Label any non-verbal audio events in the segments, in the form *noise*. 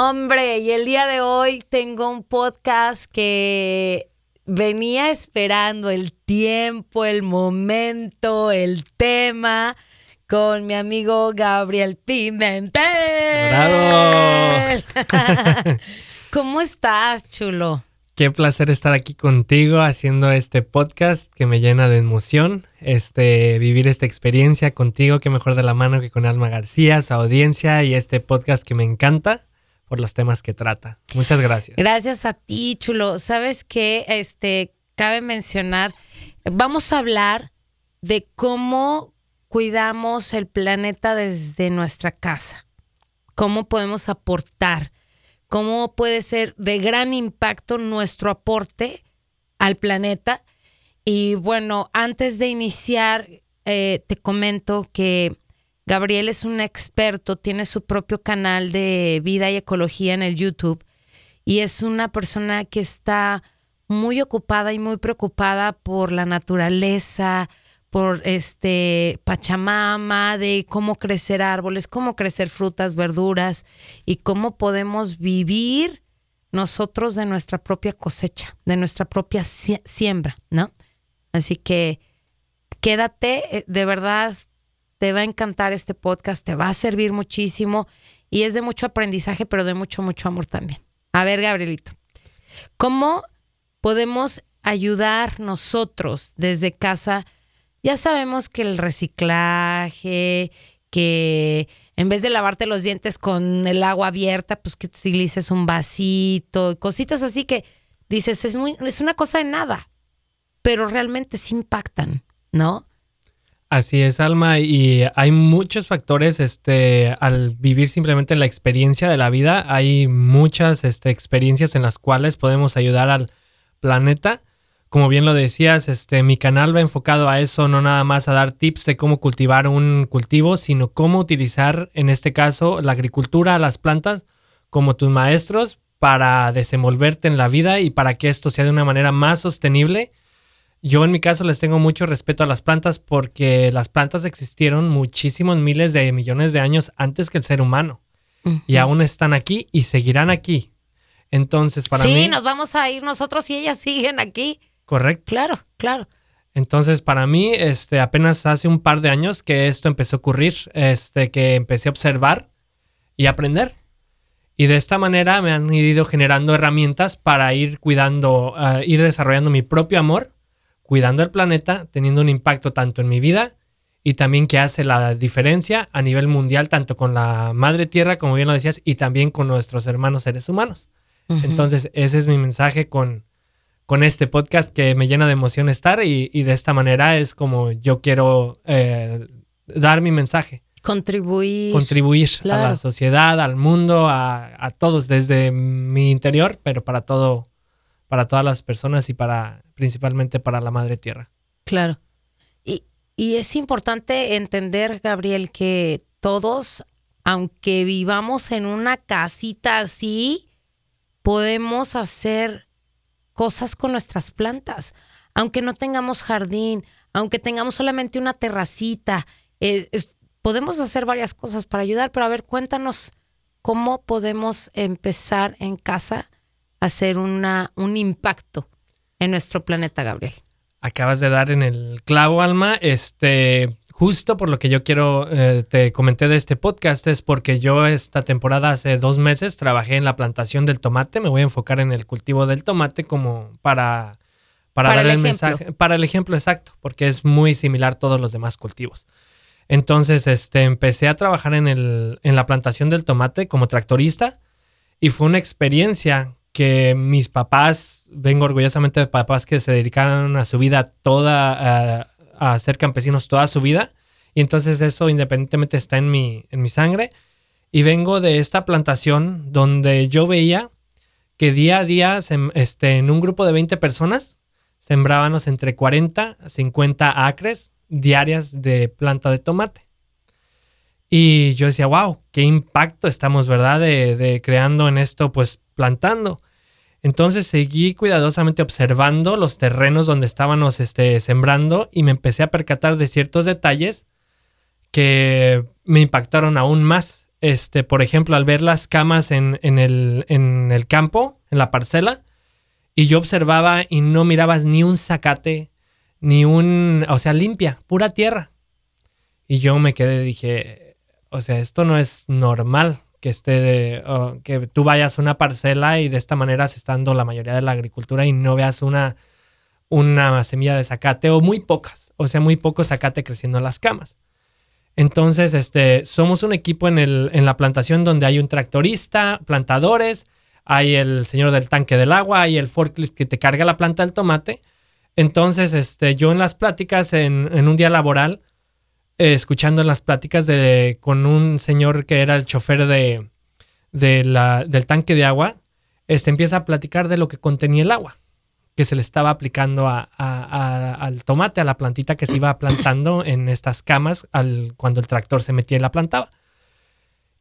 Hombre, y el día de hoy tengo un podcast que venía esperando el tiempo, el momento, el tema con mi amigo Gabriel Pimentel. ¡Bravo! *laughs* ¿Cómo estás, chulo? Qué placer estar aquí contigo haciendo este podcast que me llena de emoción. Este, vivir esta experiencia contigo, que mejor de la mano que con Alma García, su audiencia y este podcast que me encanta por los temas que trata. Muchas gracias. Gracias a ti, chulo. Sabes que este cabe mencionar, vamos a hablar de cómo cuidamos el planeta desde nuestra casa. Cómo podemos aportar cómo puede ser de gran impacto nuestro aporte al planeta. Y bueno, antes de iniciar, eh, te comento que Gabriel es un experto, tiene su propio canal de vida y ecología en el YouTube y es una persona que está muy ocupada y muy preocupada por la naturaleza, por este Pachamama, de cómo crecer árboles, cómo crecer frutas, verduras y cómo podemos vivir nosotros de nuestra propia cosecha, de nuestra propia siembra, ¿no? Así que quédate, eh, de verdad te va a encantar este podcast, te va a servir muchísimo y es de mucho aprendizaje, pero de mucho, mucho amor también. A ver, Gabrielito, ¿cómo podemos ayudar nosotros desde casa? ya sabemos que el reciclaje, que en vez de lavarte los dientes con el agua abierta, pues que utilices un vasito, cositas así que dices, es, muy, es una cosa de nada, pero realmente sí impactan, ¿no? Así es, Alma, y hay muchos factores, este, al vivir simplemente la experiencia de la vida, hay muchas este, experiencias en las cuales podemos ayudar al planeta como bien lo decías, este, mi canal va enfocado a eso, no nada más a dar tips de cómo cultivar un cultivo, sino cómo utilizar, en este caso, la agricultura, las plantas, como tus maestros para desenvolverte en la vida y para que esto sea de una manera más sostenible. Yo en mi caso les tengo mucho respeto a las plantas porque las plantas existieron muchísimos miles de millones de años antes que el ser humano. Y aún están aquí y seguirán aquí. Entonces, para mí... Sí, nos vamos a ir nosotros y ellas siguen aquí. Correcto. Claro, claro. Entonces, para mí, este, apenas hace un par de años que esto empezó a ocurrir, este, que empecé a observar y aprender. Y de esta manera me han ido generando herramientas para ir cuidando, uh, ir desarrollando mi propio amor, cuidando el planeta, teniendo un impacto tanto en mi vida y también que hace la diferencia a nivel mundial, tanto con la madre tierra, como bien lo decías, y también con nuestros hermanos seres humanos. Entonces, ese es mi mensaje con, con este podcast que me llena de emoción estar y, de esta manera es como yo quiero eh, dar mi mensaje. Contribuir. Contribuir a la sociedad, al mundo, a, todos, desde mi interior, pero para todo, para todas las personas y para principalmente para la madre tierra. Claro. Y, y es importante entender, Gabriel, que todos, aunque vivamos en una casita así, podemos hacer cosas con nuestras plantas. Aunque no tengamos jardín, aunque tengamos solamente una terracita, eh, podemos hacer varias cosas para ayudar, pero a ver, cuéntanos cómo podemos empezar en casa hacer una, un impacto en nuestro planeta, Gabriel. Acabas de dar en el clavo, Alma. Este, justo por lo que yo quiero, eh, te comenté de este podcast, es porque yo esta temporada hace dos meses trabajé en la plantación del tomate, me voy a enfocar en el cultivo del tomate como para, para, dar el, mensaje, para el ejemplo exacto, porque es muy similar a todos los demás cultivos. Entonces, este, empecé a trabajar en, el, en la plantación del tomate como tractorista y fue una experiencia que mis papás, vengo orgullosamente de papás que se dedicaron a su vida toda, a ser campesinos toda su vida. Y entonces eso independientemente está en mi, en mi sangre. Y vengo de esta plantación donde yo veía que día a día este, en un grupo de 20 personas sembrábamos entre 40 a 50 acres diarias de planta de tomate. Y yo decía, wow, qué impacto estamos, ¿verdad? De, de creando en esto, pues plantando. Entonces seguí cuidadosamente observando los terrenos donde estábamos este, sembrando y me empecé a percatar de ciertos detalles que me impactaron aún más. este, por ejemplo, al ver las camas en, el, en el campo, en la parcela, y yo observaba y no mirabas ni un zacate, ni un, o sea, limpia, pura tierra. Y yo me quedé, dije, o sea, esto no es normal que esté de, que tú vayas a una parcela y de esta manera se está dando la mayoría de la agricultura y no veas una, una semilla de zacate o muy pocas, o sea, muy poco zacate creciendo en las camas. Entonces, este, somos un equipo en, el, en la plantación donde hay un tractorista, plantadores, hay el señor del tanque del agua, hay el forklift que te carga la planta del tomate. Entonces, este, yo en las pláticas, en, un día laboral, escuchando las pláticas de, con un señor que era el chofer de, de la, del tanque de agua, este, empieza a platicar de lo que contenía el agua que se le estaba aplicando a, al tomate, a la plantita que se iba plantando en estas camas al, cuando el tractor se metía y la plantaba.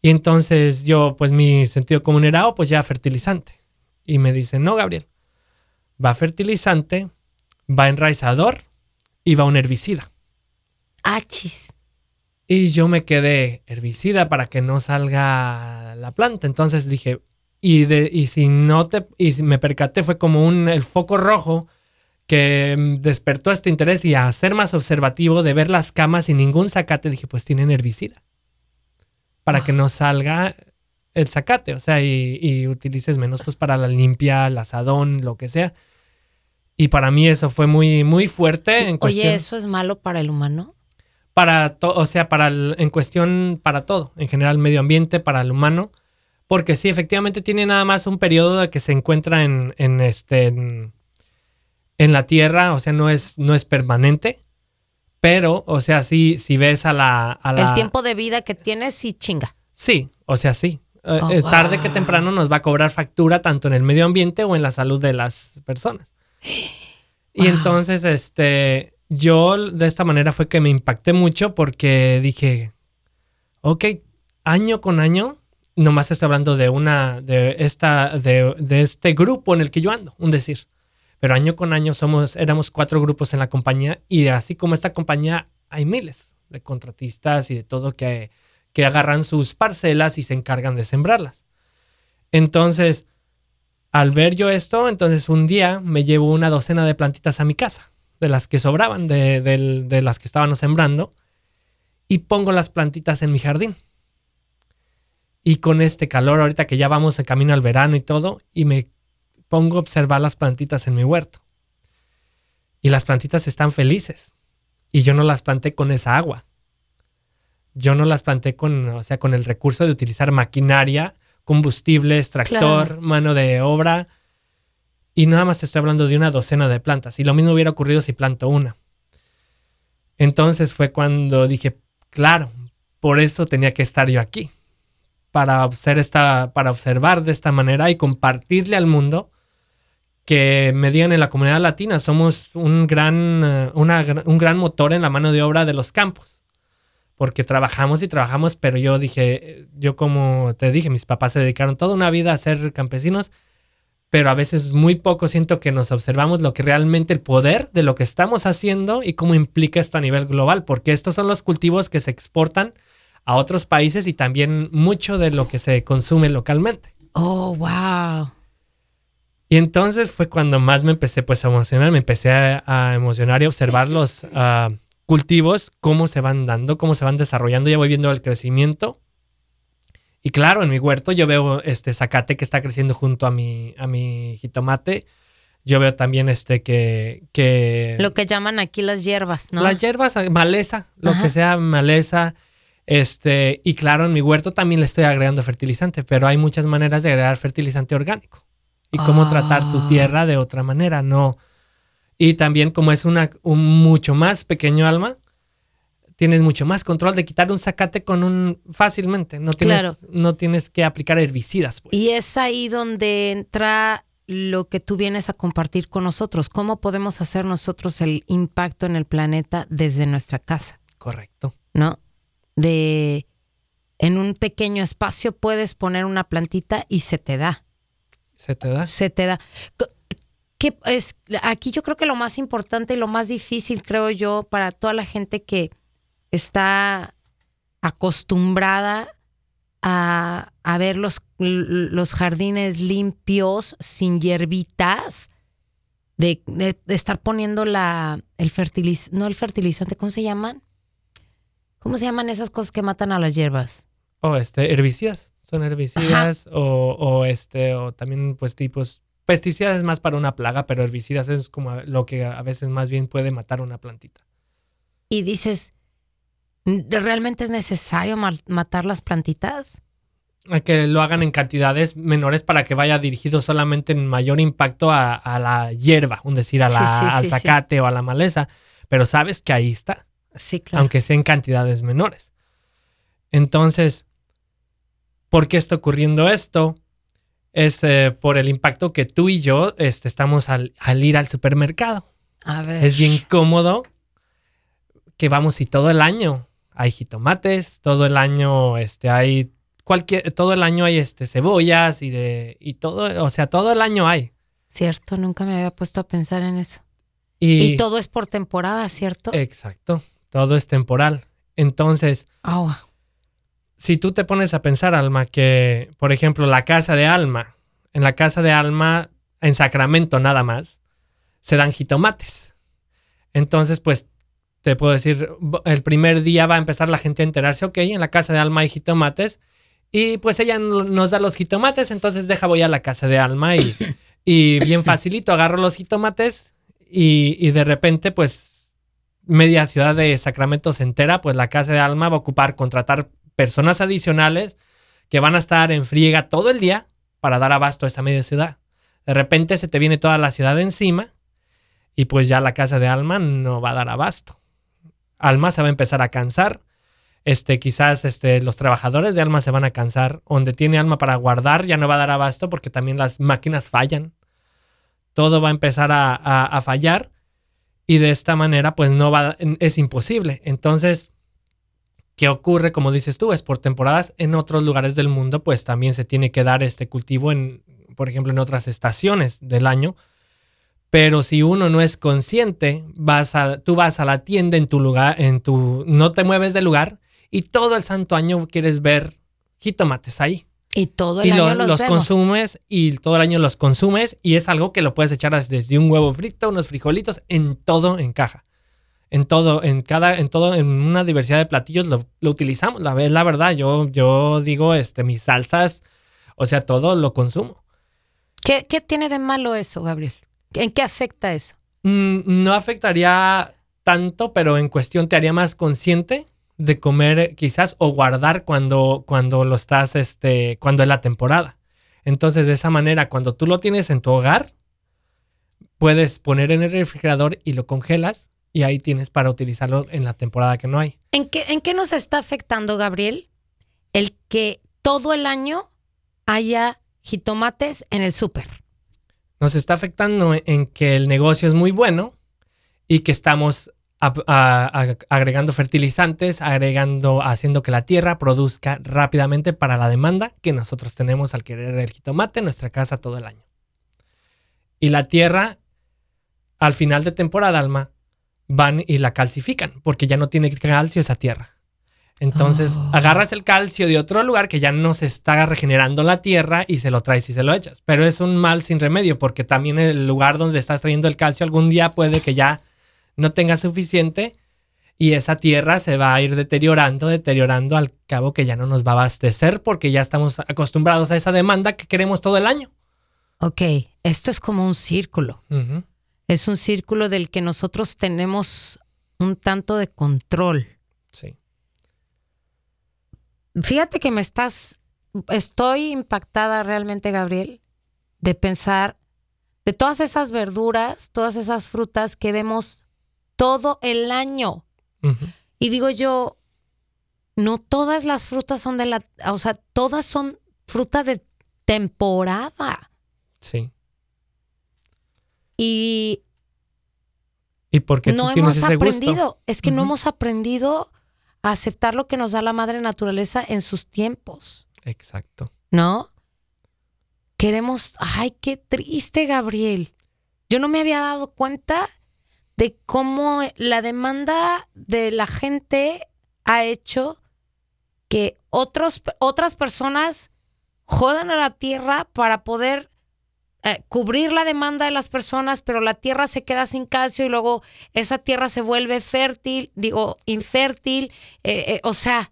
Y entonces yo, pues mi sentido común era, oh, pues ya fertilizante. Y me dicen, no, Gabriel, va fertilizante, va enraizador y va un herbicida. Achis. Y yo me quedé herbicida para que no salga la planta. Entonces dije, y, de, y si no te, y me percaté, fue como un, el foco rojo que mm, despertó este interés y a ser más observativo de ver las camas sin ningún zacate, dije, pues tienen herbicida. Para que no salga el zacate, o sea, y, utilices menos pues para la limpia, el asadón, lo que sea. Y para mí eso fue muy, muy fuerte. En Oye, ¿eso es malo para el humano? Para todo, o sea, para en cuestión, para todo, en general, medio ambiente, para el humano. Porque sí, efectivamente tiene nada más un periodo de que se encuentra en, en este, en, la Tierra, o sea, no es, no es permanente. Pero, o sea, sí, si ves a la, El tiempo de vida que tiene, sí chinga. Sí, o sea, sí. Eh, oh, eh, tarde que temprano nos va a cobrar factura tanto en el medio ambiente o en la salud de las personas. *gasps* Y entonces, este, yo de esta manera fue que me impacté mucho porque dije, ok, año con año, nomás estoy hablando de una, de esta, de, de este grupo en el que yo ando, un decir. Pero año con año somos, éramos cuatro grupos en la compañía y así como esta compañía hay miles de contratistas y de todo que, que agarran sus parcelas y se encargan de sembrarlas. Entonces, al ver yo esto, entonces un día me llevo una docena de plantitas a mi casa, de las que sobraban, de, de las que estábamos sembrando, y pongo las plantitas en mi jardín. Y con este calor, ahorita que ya vamos en camino al verano y todo, y me pongo a observar las plantitas en mi huerto. Y las plantitas están felices. Y yo no las planté con esa agua. Yo no las planté con, o sea, con el recurso de utilizar maquinaria, combustible, extractor, mano de obra. Y nada más estoy hablando de una docena de plantas. Y lo mismo hubiera ocurrido si planto una. Entonces fue cuando dije, claro, por eso tenía que estar yo aquí. Para, esta, para observar de esta manera y compartirle al mundo que me digan en la comunidad latina, somos un gran, eh, un gran motor en la mano de obra de los campos. Porque trabajamos y trabajamos, pero yo dije, yo como te dije, mis papás se dedicaron toda una vida a ser campesinos, pero a veces muy poco siento que nos observamos lo que realmente el poder de lo que estamos haciendo y cómo implica esto a nivel global, porque estos son los cultivos que se exportan a otros países y también mucho de lo que se consume localmente. Oh, wow. Y entonces fue cuando más me empecé pues a emocionar, me empecé a, emocionar y observar los ah, cultivos, cómo se van dando, cómo se van desarrollando, ya voy viendo el crecimiento. Y claro, en mi huerto yo veo este zacate que está creciendo junto a mi, a mi jitomate. Yo veo también este que, que... Lo que llaman aquí las hierbas, ¿no? Las hierbas, maleza, lo que sea maleza. Este, y claro, en mi huerto también le estoy agregando fertilizante, pero hay muchas maneras de agregar fertilizante orgánico y cómo tratar tu ah. tierra de otra manera, no. Y también como es una, un mucho más pequeño alma, tienes mucho más control de quitar un zacate con un fácilmente, no tienes, no tienes que aplicar herbicidas. Pues. Y es ahí donde entra lo que tú vienes a compartir con nosotros, cómo podemos hacer nosotros el impacto en el planeta desde nuestra casa. Correcto. ¿No? De en un pequeño espacio puedes poner una plantita y se te da. Se te da. Se te da. ¿Qué es, aquí yo creo que lo más importante y lo más difícil, creo yo, para toda la gente que está acostumbrada a, a ver los, los jardines limpios, sin hierbitas, de, de- de estar poniendo la, el fertilizante, no el fertilizante, ¿cómo se llaman? ¿Cómo se llaman esas cosas que matan a las hierbas? O este, herbicidas. Son herbicidas o, o este, o también pues tipos. Pesticidas es más para una plaga, pero herbicidas es como lo que a veces más bien puede matar una plantita. Y dices, ¿realmente es necesario ma- matar las plantitas? A que lo hagan en cantidades menores para que vaya dirigido solamente en mayor impacto a, a la hierba, un decir, a la, sí, al sí. zacate o a la maleza. Pero sabes que ahí está. Sí, claro. aunque sea en cantidades menores. Entonces, ¿por qué está ocurriendo esto? Es eh, por el impacto que tú y yo este, estamos al, al ir al supermercado. A ver. Es bien cómodo que vamos y todo el año hay jitomates, todo el año este, hay cualquier, todo el año hay este, cebollas y de y todo, o sea, todo el año hay. Cierto, nunca me había puesto a pensar en eso. Y, Y, todo es por temporada, ¿cierto? exacto, todo es temporal. Entonces, Agua. si tú te pones a pensar, Alma, que, por ejemplo, la casa de Alma, en la casa de Alma, en Sacramento nada más, se dan jitomates. Entonces, pues, te puedo decir, el primer día va a empezar la gente a enterarse, ok, en la casa de Alma hay jitomates, y pues ella no- nos da los jitomates, entonces deja voy a la casa de Alma y, y bien facilito, agarro los jitomates y, y de repente, pues, media ciudad de Sacramento se entera, pues la casa de Alma va a ocupar contratar personas adicionales que van a estar en friega todo el día para dar abasto a esa media ciudad. De repente se te viene toda la ciudad encima y pues ya la casa de Alma no va a dar abasto. Alma se va a empezar a cansar. Este, quizás este, los trabajadores de Alma se van a cansar. Donde tiene Alma para guardar ya no va a dar abasto porque también las máquinas fallan. Todo va a empezar a, a- a fallar y de esta manera pues no va, es imposible. Entonces, ¿qué ocurre? Como dices tú, es por temporadas. En otros lugares del mundo pues también se tiene que dar este cultivo en, por ejemplo, en otras estaciones del año. Pero si uno no es consciente, vas a, tú vas a la tienda en tu lugar, en tu, no te mueves del lugar y todo el santo año quieres ver jitomates ahí Y todo el y año lo- los, consumes y todo el año los consumes y es algo que lo puedes echar desde un huevo frito, unos frijolitos, en todo encaja. En todo, en cada, en todo, en una diversidad de platillos lo, lo utilizamos. La, la verdad, yo, yo digo, este, mis salsas, o sea, todo lo consumo. ¿Qué, qué tiene de malo eso, Gabriel? ¿En qué afecta eso? Mm, no afectaría tanto, pero en cuestión te haría más consciente de comer quizás o guardar cuando, cuando lo estás, este, cuando es la temporada. Entonces, de esa manera, cuando tú lo tienes en tu hogar, puedes poner en el refrigerador y lo congelas y ahí tienes para utilizarlo en la temporada que no hay. ¿En qué, ¿En qué nos está afectando, Gabriel, el que todo el año haya jitomates en el súper? Nos está afectando en que el negocio es muy bueno y que estamos ap- a- a- agregando fertilizantes, agregando, haciendo que la tierra produzca rápidamente para la demanda que nosotros tenemos al querer el jitomate en nuestra casa todo el año. Y la tierra, al final de temporada, Alma, van y la calcifican porque ya no tiene calcio esa tierra. Entonces Oh. agarras el calcio de otro lugar que ya no se está regenerando la tierra y se lo traes y se lo echas. Pero es un mal sin remedio porque también el lugar donde estás trayendo el calcio algún día puede que ya no tenga suficiente y esa tierra se va a ir deteriorando, deteriorando al cabo que ya no nos va a abastecer porque ya estamos acostumbrados a esa demanda que queremos todo el año. Ok, esto es como un círculo. Es un círculo del que nosotros tenemos un tanto de control. Fíjate que me estás, estoy impactada realmente, Gabriel, de pensar de todas esas verduras, todas esas frutas que vemos todo el año. Y digo yo, no todas las frutas son de la, o sea, todas son fruta de temporada. Sí. Y ¿Y porque no hemos ese aprendido, gusto? es que no hemos aprendido a aceptar lo que nos da la madre naturaleza en sus tiempos, Exacto. ¿no? Queremos, ay, qué triste, Gabriel. Yo no me había dado cuenta de cómo la demanda de la gente ha hecho que otros, otras personas jodan a la tierra para poder eh, cubrir la demanda de las personas, pero la tierra se queda sin calcio y luego esa tierra se vuelve fértil, digo, infértil. Eh, eh, o sea,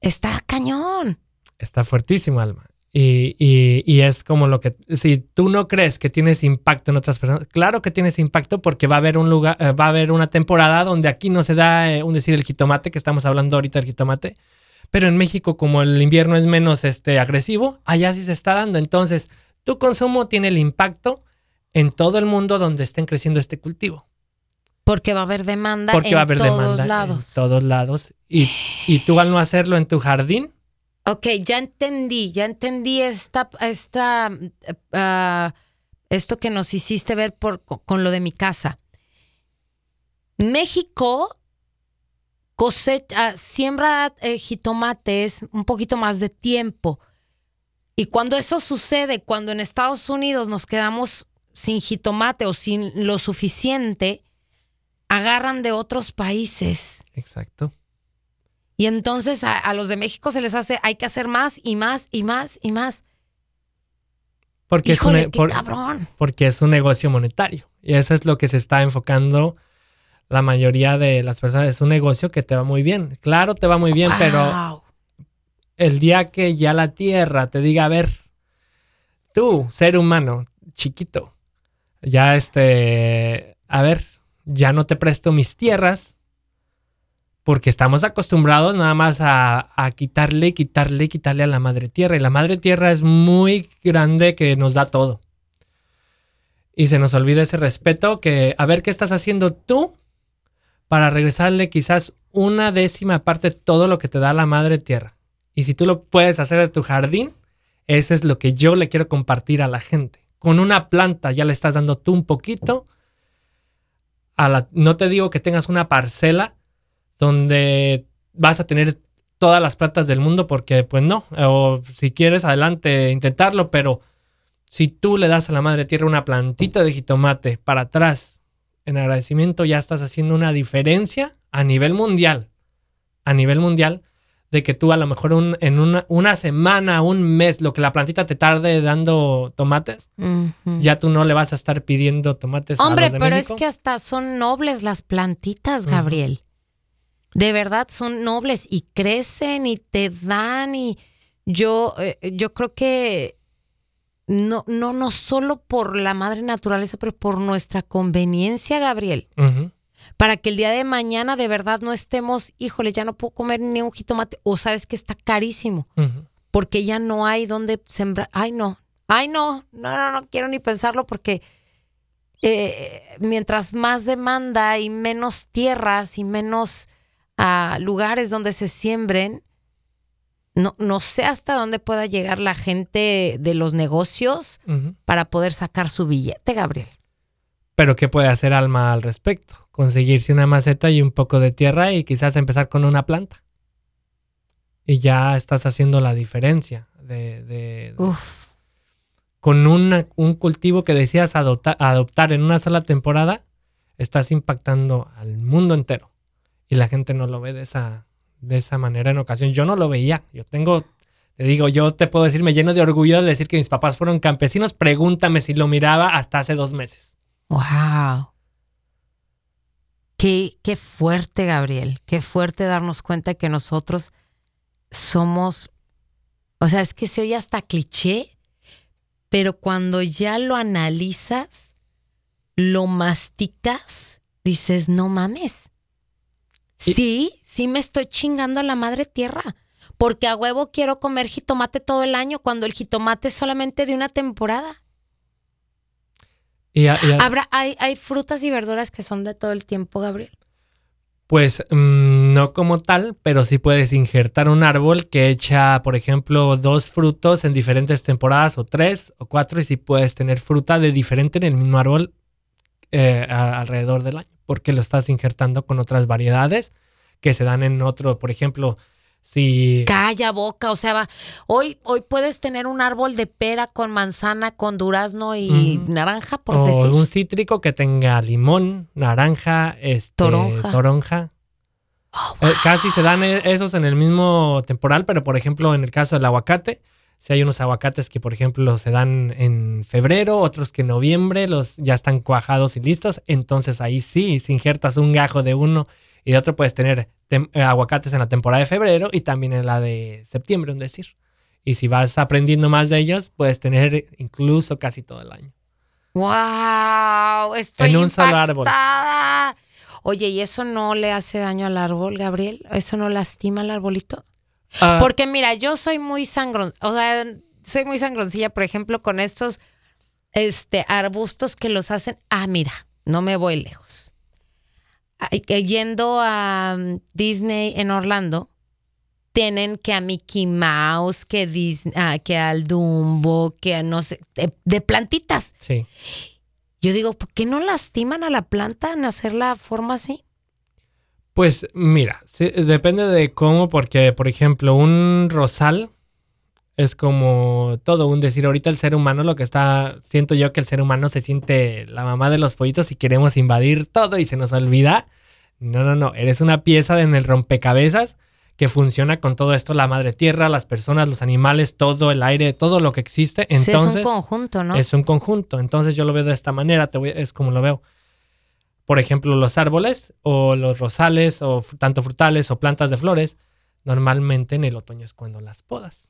está cañón. Está fuertísimo, Alma. Y, y, es como lo que, si tú no crees que tienes impacto en otras personas, claro que tienes impacto porque va a haber un lugar, va a haber una temporada donde aquí no se da un decir el jitomate, que estamos hablando ahorita del jitomate, pero en México como el invierno es menos este, agresivo, allá sí se está dando. Entonces, tu consumo tiene el impacto en todo el mundo donde estén creciendo este cultivo. Porque va a haber demanda Porque en va a haber todos demanda lados. En todos lados. Y, y, tú al no hacerlo en tu jardín. Ok, ya entendí, ya entendí esta, esta, uh, esto que nos hiciste ver por, con lo de mi casa. México cosecha, siembra eh, jitomates un poquito más de tiempo. Y cuando eso sucede, cuando en Estados Unidos nos quedamos sin jitomate o sin lo suficiente, agarran de otros países. Exacto. Y entonces a, los de México se les hace, hay que hacer más y más y más y más. Porque, es un, cabrón. porque es un negocio monetario. Y eso es lo que se está enfocando la mayoría de las personas. Es un negocio que te va muy bien. Claro, te va muy bien, pero el día que ya la tierra te diga, a ver, tú, ser humano, chiquito, ya este, a ver, ya no te presto mis tierras, porque estamos acostumbrados nada más a, a, quitarle, quitarle, quitarle a la madre tierra. Y la madre tierra es muy grande que nos da todo. Y se nos olvida ese respeto que, a ver, ¿qué estás haciendo tú para regresarle quizás una décima parte todo lo que te da la madre tierra? Y si tú lo puedes hacer de tu jardín, eso es lo que yo le quiero compartir a la gente. Con una planta ya le estás dando tú un poquito. A la, no te digo que tengas una parcela donde vas a tener todas las plantas del mundo porque pues no. O si quieres adelante intentarlo, pero si tú le das a la madre tierra una plantita de jitomate para atrás en agradecimiento, ya estás haciendo una diferencia a nivel mundial. A nivel mundial de que tú a lo mejor en una, una, semana, un mes, lo que la plantita te tarde dando tomates, ya tú no le vas a estar pidiendo tomates. Hombre, a los pero es que hasta son nobles las plantitas, Gabriel. De verdad son nobles y crecen y te dan y yo, eh, yo creo que no, no, no solo por la madre naturaleza, pero por nuestra conveniencia, Gabriel para que el día de mañana de verdad no estemos, híjole, ya no puedo comer ni un jitomate, o sabes que está carísimo, porque ya no hay donde sembrar. Ay, no, ay, no, no, no, no quiero ni pensarlo porque eh, mientras más demanda y menos tierras y menos ah, lugares donde se siembren, no, no sé hasta dónde pueda llegar la gente de los negocios para poder sacar su billete, Gabriel. Pero ¿qué puede hacer Alma al respecto? conseguirse una maceta y un poco de tierra y quizás empezar con una planta. Y ya estás haciendo la diferencia de, con un cultivo que decías adoptar en una sola temporada, estás impactando al mundo entero. Y la gente no lo ve de esa, de esa manera en ocasión. Yo no lo veía. Yo tengo, te digo, yo te puedo decir, me lleno de orgullo de decir que mis papás fueron campesinos. Pregúntame si lo miraba hasta hace dos meses. Wow. Qué, qué fuerte, Gabriel, qué fuerte darnos cuenta que nosotros somos, o sea, es que se oye hasta cliché, pero cuando ya lo analizas, lo masticas, dices, no mames. Sí, sí me estoy chingando a la madre tierra, porque a huevo quiero comer jitomate todo el año cuando el jitomate es solamente de una temporada. Habrá, hay, hay frutas y verduras que son de todo el tiempo, Gabriel. Pues mm, no como tal, pero sí puedes injertar un árbol que echa, por ejemplo, dos frutos en diferentes temporadas, o tres, o cuatro, y sí puedes tener fruta de diferente en el mismo árbol eh, alrededor del año, porque lo estás injertando con otras variedades que se dan en otro, por ejemplo, Sí. Calla boca, o sea, va, hoy, hoy puedes tener un árbol de pera con manzana, con durazno y naranja, por o decir. un cítrico que tenga limón, naranja, este, toronja. Oh, Eh, casi se dan e- esos en el mismo temporal, pero por ejemplo, en el caso del aguacate, si hay unos aguacates que, por ejemplo, se dan en febrero, otros que en noviembre, los ya están cuajados y listos. Entonces ahí sí, si injertas un gajo de uno y de otro, puedes tener eh, aguacates en la temporada de febrero y también en la de septiembre, un decir. Y si vas aprendiendo más de ellos, puedes tener incluso casi todo el año. ¡Wow! Estoy En un solo árbol. impactada. Oye, ¿y eso no le hace daño al árbol, Gabriel? ¿Eso no lastima al arbolito? Ah, Porque mira, yo soy muy sangrón, o sea, soy muy sangroncilla, por ejemplo, con estos este, arbustos que los hacen. Ah, mira, no me voy lejos. Yendo a um, Disney en Orlando, tienen que a Mickey Mouse, que, Dis- ah, que al Dumbo, que a no sé, de, de plantitas. sí. Yo digo, ¿por qué no lastiman a la planta en hacer la forma así? Pues mira, sí, depende de cómo, porque por ejemplo, un rosal es como todo un decir. Ahorita el ser humano, lo que está, siento yo que el ser humano se siente la mamá de los pollitos y queremos invadir todo y se nos olvida. No, no, no, eres una pieza en el rompecabezas que funciona con todo esto, la madre tierra, las personas, los animales, todo el aire, todo lo que existe. Sí, es Entonces, un conjunto, ¿no? es un conjunto. Entonces yo lo veo de esta manera, te voy- es como lo veo. Por ejemplo, los árboles o los rosales o tanto frutales o plantas de flores, normalmente en el otoño es cuando las podas,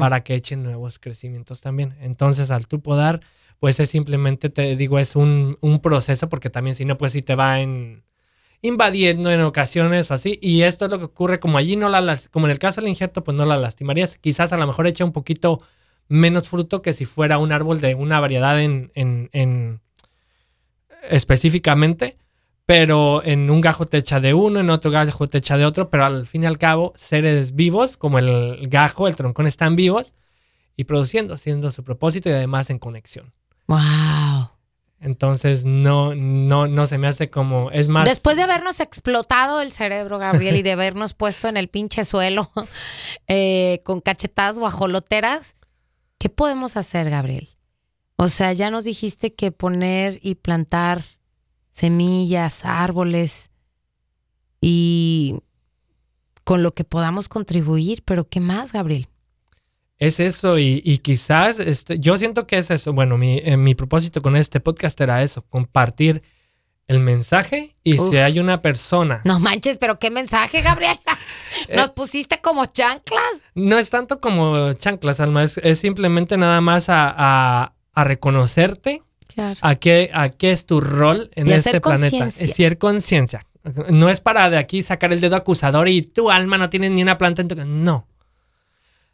Para que echen nuevos crecimientos también. Entonces al tú podar, pues es simplemente, te digo, es un, un proceso, porque también si no, pues si te va en invadiendo en ocasiones o así. Y esto es lo que ocurre, como allí no la, como en el caso del injerto, pues no la lastimarías. Quizás a lo mejor echa un poquito menos fruto que si fuera un árbol de una variedad en- en- específicamente, pero en un gajo te echa de uno, en otro gajo te echa de otro, pero al fin y al cabo, seres vivos, como el gajo, el troncón, están vivos y produciendo, haciendo su propósito y además en conexión. Wow. Entonces, no, no, no se me hace como, es más... Después de habernos explotado el cerebro, Gabriel, y de habernos puesto en el pinche suelo *laughs* eh, con cachetadas guajoloteras, ¿qué podemos hacer, Gabriel? O sea, ya nos dijiste que poner y plantar semillas, árboles y con lo que podamos contribuir, pero ¿qué más, Gabriel? Es eso y, y quizás, este, yo siento que es eso. Bueno, mi, eh, mi propósito con este podcast era eso, compartir el mensaje y Uf. si hay una persona... No manches, pero qué mensaje, Gabriel. *laughs* Nos pusiste como chanclas. No es tanto como chanclas, Alma, es, es simplemente nada más a, a- a reconocerte Claro. a qué, a qué es tu rol en Y este planeta. Es ser conciencia. No es para de aquí sacar el dedo acusador y tu alma no tiene ni una planta en tu... No.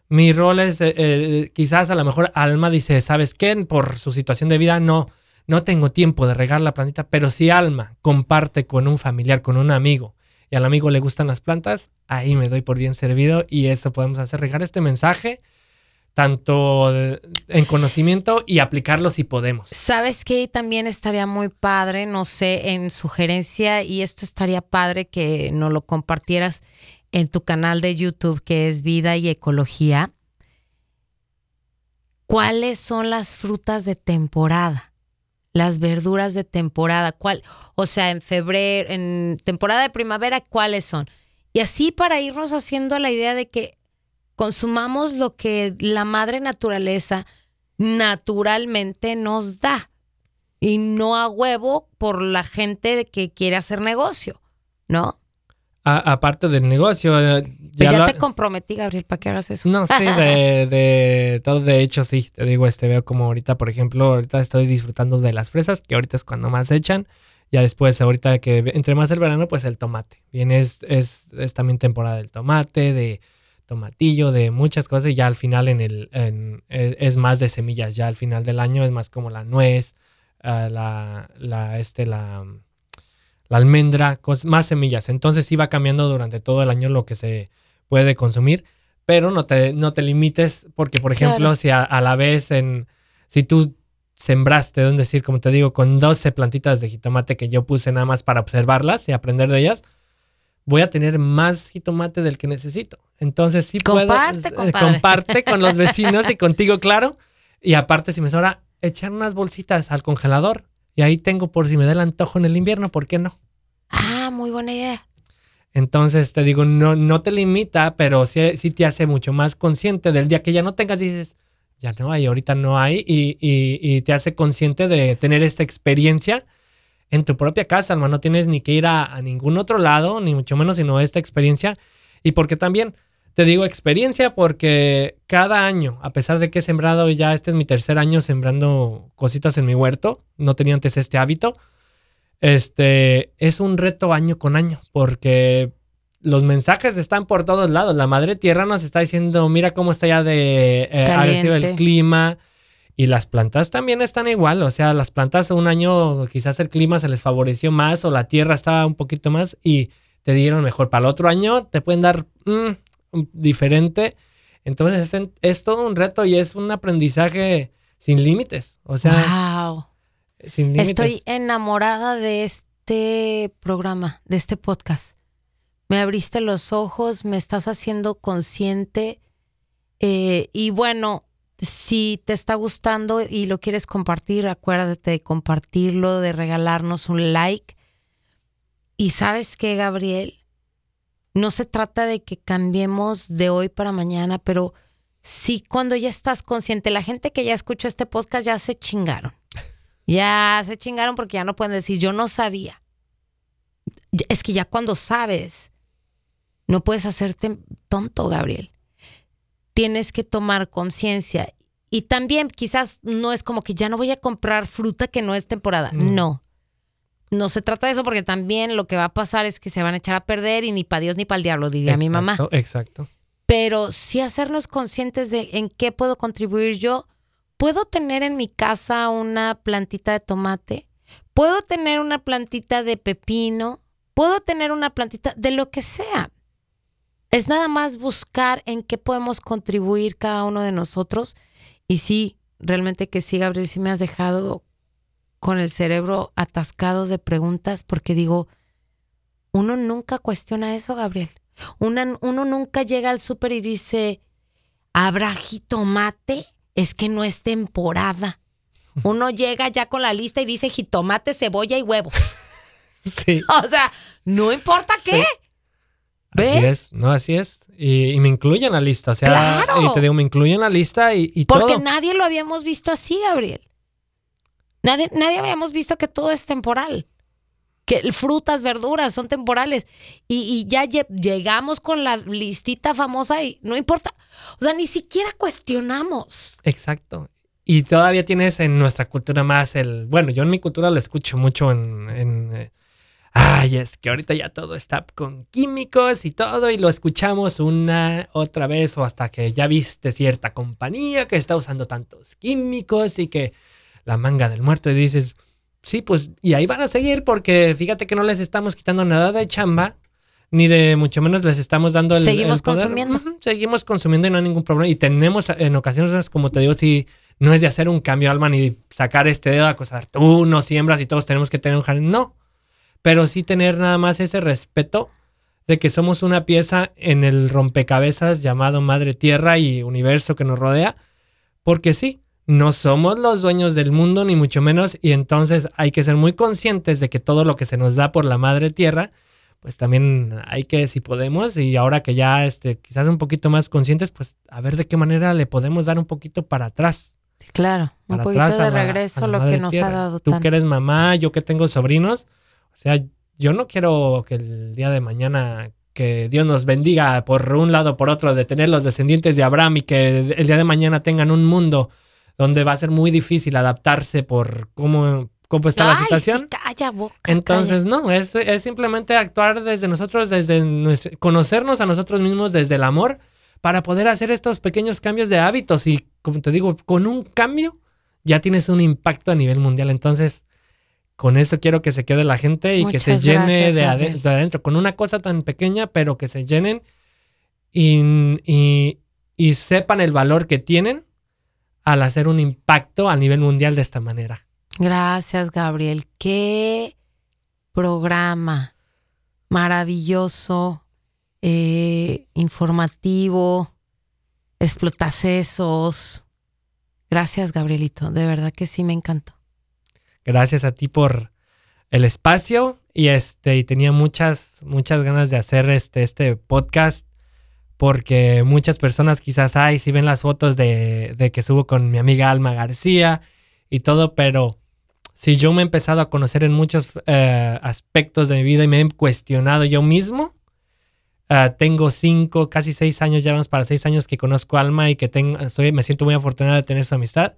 Mi rol es, eh, eh, quizás a lo mejor Alma dice, ¿sabes qué? Por su situación de vida no, no tengo tiempo de regar la plantita, pero si Alma comparte con un familiar, con un amigo, y al amigo le gustan las plantas, ahí me doy por bien servido y eso podemos hacer, regar este mensaje tanto en conocimiento y aplicarlo si podemos. ¿Sabes qué? También estaría muy padre, no sé, en sugerencia, y esto estaría padre que nos lo compartieras en tu canal de YouTube, que es Vida y Ecología. ¿Cuáles son las frutas de temporada? Las verduras de temporada, ¿cuál? O sea, en febrero, en temporada de primavera, ¿cuáles son? Y así para irnos haciendo la idea de que consumamos lo que la madre naturaleza naturalmente nos da y no a huevo por la gente que quiere hacer negocio, ¿no? A- aparte del negocio, eh, Pues ya, lo- te comprometí, Gabriel, para que hagas eso. No, sí, de, *laughs* de todo. De hecho, sí, te digo, este veo como ahorita, por ejemplo, ahorita estoy disfrutando de las fresas, que ahorita es cuando más echan. Ya después, ahorita que entre más el verano, pues el tomate. Bien, es, es, es también temporada del tomate, de tomatillo, de muchas cosas. Y ya al final en el, en- es, es más de semillas. Ya al final del año es más como la nuez, ah, la, la, este, la, la almendra, cos- más semillas. Entonces va cambiando durante todo el año lo que se puede consumir, pero no te, no te limites porque, por ejemplo, Claro. si a, a la vez en, si tú sembraste, es decir, como te digo, con 12 plantitas de jitomate que yo puse nada más para observarlas y aprender de ellas, voy a tener más jitomate del que necesito. Entonces sí Comparte, puedo, eh, comparte con los vecinos y *laughs* contigo, claro. Y aparte, si me sobra, echar unas bolsitas al congelador. Y ahí tengo por si me da el antojo en el invierno, ¿por qué no? Ah, muy buena idea. Entonces te digo, no, no te limita, pero sí, sí te hace mucho más consciente del día que ya no tengas, dices, ya no hay, ahorita no hay, y, y, y te hace consciente de tener esta experiencia en tu propia casa, hermano. No tienes ni que ir a, a, ningún otro lado, ni mucho menos, sino esta experiencia. Y porque también te digo experiencia, porque cada año, a pesar de que he sembrado, ya este es mi tercer año sembrando cositas en mi huerto, no tenía antes este hábito, este es un reto año con año, porque los mensajes están por todos lados. La madre tierra nos está diciendo, mira cómo está ya de eh, agresivo el clima. Y las plantas también están igual, o sea, las plantas un año quizás el clima se les favoreció más o la tierra estaba un poquito más y te dieron mejor. Para el otro año te pueden dar mm, diferente. Entonces es, es, todo un reto y es un aprendizaje sin límites. O sea, wow. sin límites. Estoy enamorada de este programa, de este podcast. Me abriste los ojos, me estás haciendo consciente. Eh, y bueno, si te está gustando y lo quieres compartir, acuérdate de compartirlo, de regalarnos un like. Y sabes qué, Gabriel, no se trata de que cambiemos de hoy para mañana, pero sí cuando ya estás consciente, la gente que ya escuchó este podcast ya se chingaron. Ya se chingaron porque ya no pueden decir, yo no sabía. Es que ya cuando sabes, no puedes hacerte tonto, Gabriel tienes que tomar conciencia. Y también quizás no es como que ya no voy a comprar fruta que no es temporada. Mm. No. No se trata de eso porque también lo que va a pasar es que se van a echar a perder y ni para Dios ni para el diablo, diría mi mamá. Exacto. Pero sí hacernos conscientes de en qué puedo contribuir yo. ¿Puedo tener en mi casa una plantita de tomate? ¿Puedo tener una plantita de pepino? ¿Puedo tener una plantita de lo que sea? Es nada más buscar en qué podemos contribuir cada uno de nosotros. Y sí, realmente que sí, Gabriel, sí me has dejado con el cerebro atascado de preguntas porque digo, uno nunca cuestiona eso, Gabriel. uno nunca llega al súper y dice, ¿habrá jitomate? Es que no es temporada. Uno *laughs* llega ya con la lista y dice jitomate, cebolla y huevos. Sí. *laughs* O sea, no importa qué. Así es, no, así es. Y, me incluye en la lista, o sea, y te digo, me incluye en la lista y, y Porque nadie lo habíamos visto así, Gabriel. Nadie, nadie habíamos visto que todo es temporal. Que frutas, verduras son temporales. Y, y ya llegamos con la listita famosa y no importa. O sea, ni siquiera cuestionamos. Exacto. Y todavía tienes en nuestra cultura más el. Bueno, yo en mi cultura lo escucho mucho en, en eh, ay, es que ahorita ya todo está con químicos y todo, y lo escuchamos una otra vez o hasta que ya viste cierta compañía que está usando tantos químicos y que la manga del muerto y dices, sí, pues, y ahí van a seguir porque fíjate que no les estamos quitando nada de chamba, ni de mucho menos les estamos dando el. Seguimos consumiendo. seguimos consumiendo y no hay ningún problema. Y tenemos en ocasiones, como te digo, si no es de hacer un cambio, Alma, ni sacar este dedo a acosar. Tú no siembras y todos tenemos que tener un jardín. No pero sí tener nada más ese respeto de que somos una pieza en el rompecabezas llamado Madre Tierra y universo que nos rodea, porque sí, no somos los dueños del mundo, ni mucho menos, y entonces hay que ser muy conscientes de que todo lo que se nos da por la Madre Tierra, pues también hay que, si podemos, y ahora que ya este, quizás un poquito más conscientes, pues a ver de qué manera le podemos dar un poquito para atrás. Claro, un poquito de regreso lo que nos ha dado. Tú que eres mamá, yo que tengo sobrinos, sea, yo no quiero que el día de mañana que Dios nos bendiga por un lado por otro de tener los descendientes de Abraham y que el día de mañana tengan un mundo donde va a ser muy difícil adaptarse por cómo, cómo está la situación. Sí, calla boca. Entonces, no, es, es, simplemente actuar desde nosotros, desde nuestro, conocernos a nosotros mismos desde el amor para poder hacer estos pequeños cambios de hábitos. Y como te digo, con un cambio ya tienes un impacto a nivel mundial. Entonces, con eso quiero que se quede la gente y que se llene de, adentro, con una cosa tan pequeña, pero que se llenen y, y, sepan el valor que tienen al hacer un impacto a nivel mundial de esta manera. Gracias, Gabriel. Qué programa maravilloso, eh, informativo, explotacesos. Gracias, Gabrielito. De verdad que sí me encantó. Gracias a ti por el espacio y este y tenía muchas muchas ganas de hacer este este podcast porque muchas personas quizás ay si ven las fotos de, de que subo con mi amiga Alma García y todo, pero si yo me he empezado a conocer en muchos eh, aspectos de mi vida y me he cuestionado yo mismo, uh, tengo cinco, casi seis años, ya vamos para seis años que conozco a Alma y que tengo, soy, me siento muy afortunado de tener su amistad.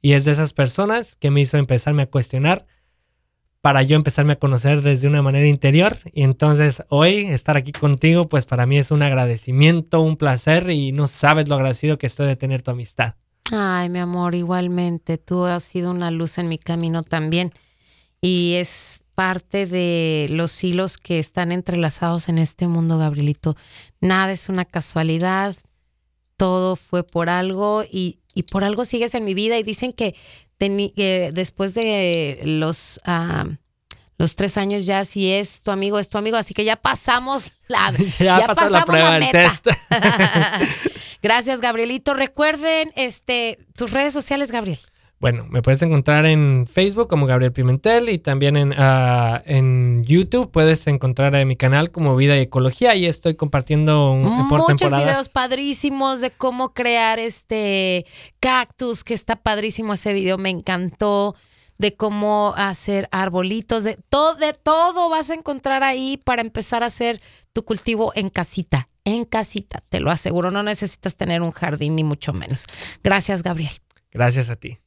Y es de esas personas que me hizo empezarme a cuestionar para yo empezarme a conocer desde una manera interior. Y entonces hoy estar aquí contigo, pues para mí es un agradecimiento, un placer y no sabes lo agradecido que estoy de tener tu amistad. Ay, mi amor, igualmente, tú has sido una luz en mi camino también y es parte de los hilos que están entrelazados en este mundo, Gabrielito. Nada es una casualidad, todo fue por algo y, por algo sigues en mi vida y dicen que, después de los... Ah, los tres años ya si es tu amigo, es tu amigo, así que ya pasamos la, *laughs* ya, pasamos la prueba del test. *laughs* Gracias, Gabrielito. Recuerden este, tus redes sociales, Gabriel. Bueno, me puedes encontrar en Facebook como Gabriel Pimentel y también en, uh, en YouTube puedes encontrar en mi canal como Vida y Ecología y estoy compartiendo un, por muchos videos padrísimos de cómo crear este cactus que está padrísimo ese video, me encantó de cómo hacer arbolitos, de todo, de todo vas a encontrar ahí para empezar a hacer tu cultivo en casita en casita, te lo aseguro, no necesitas tener un jardín ni mucho menos. Gracias, Gabriel. Gracias a ti.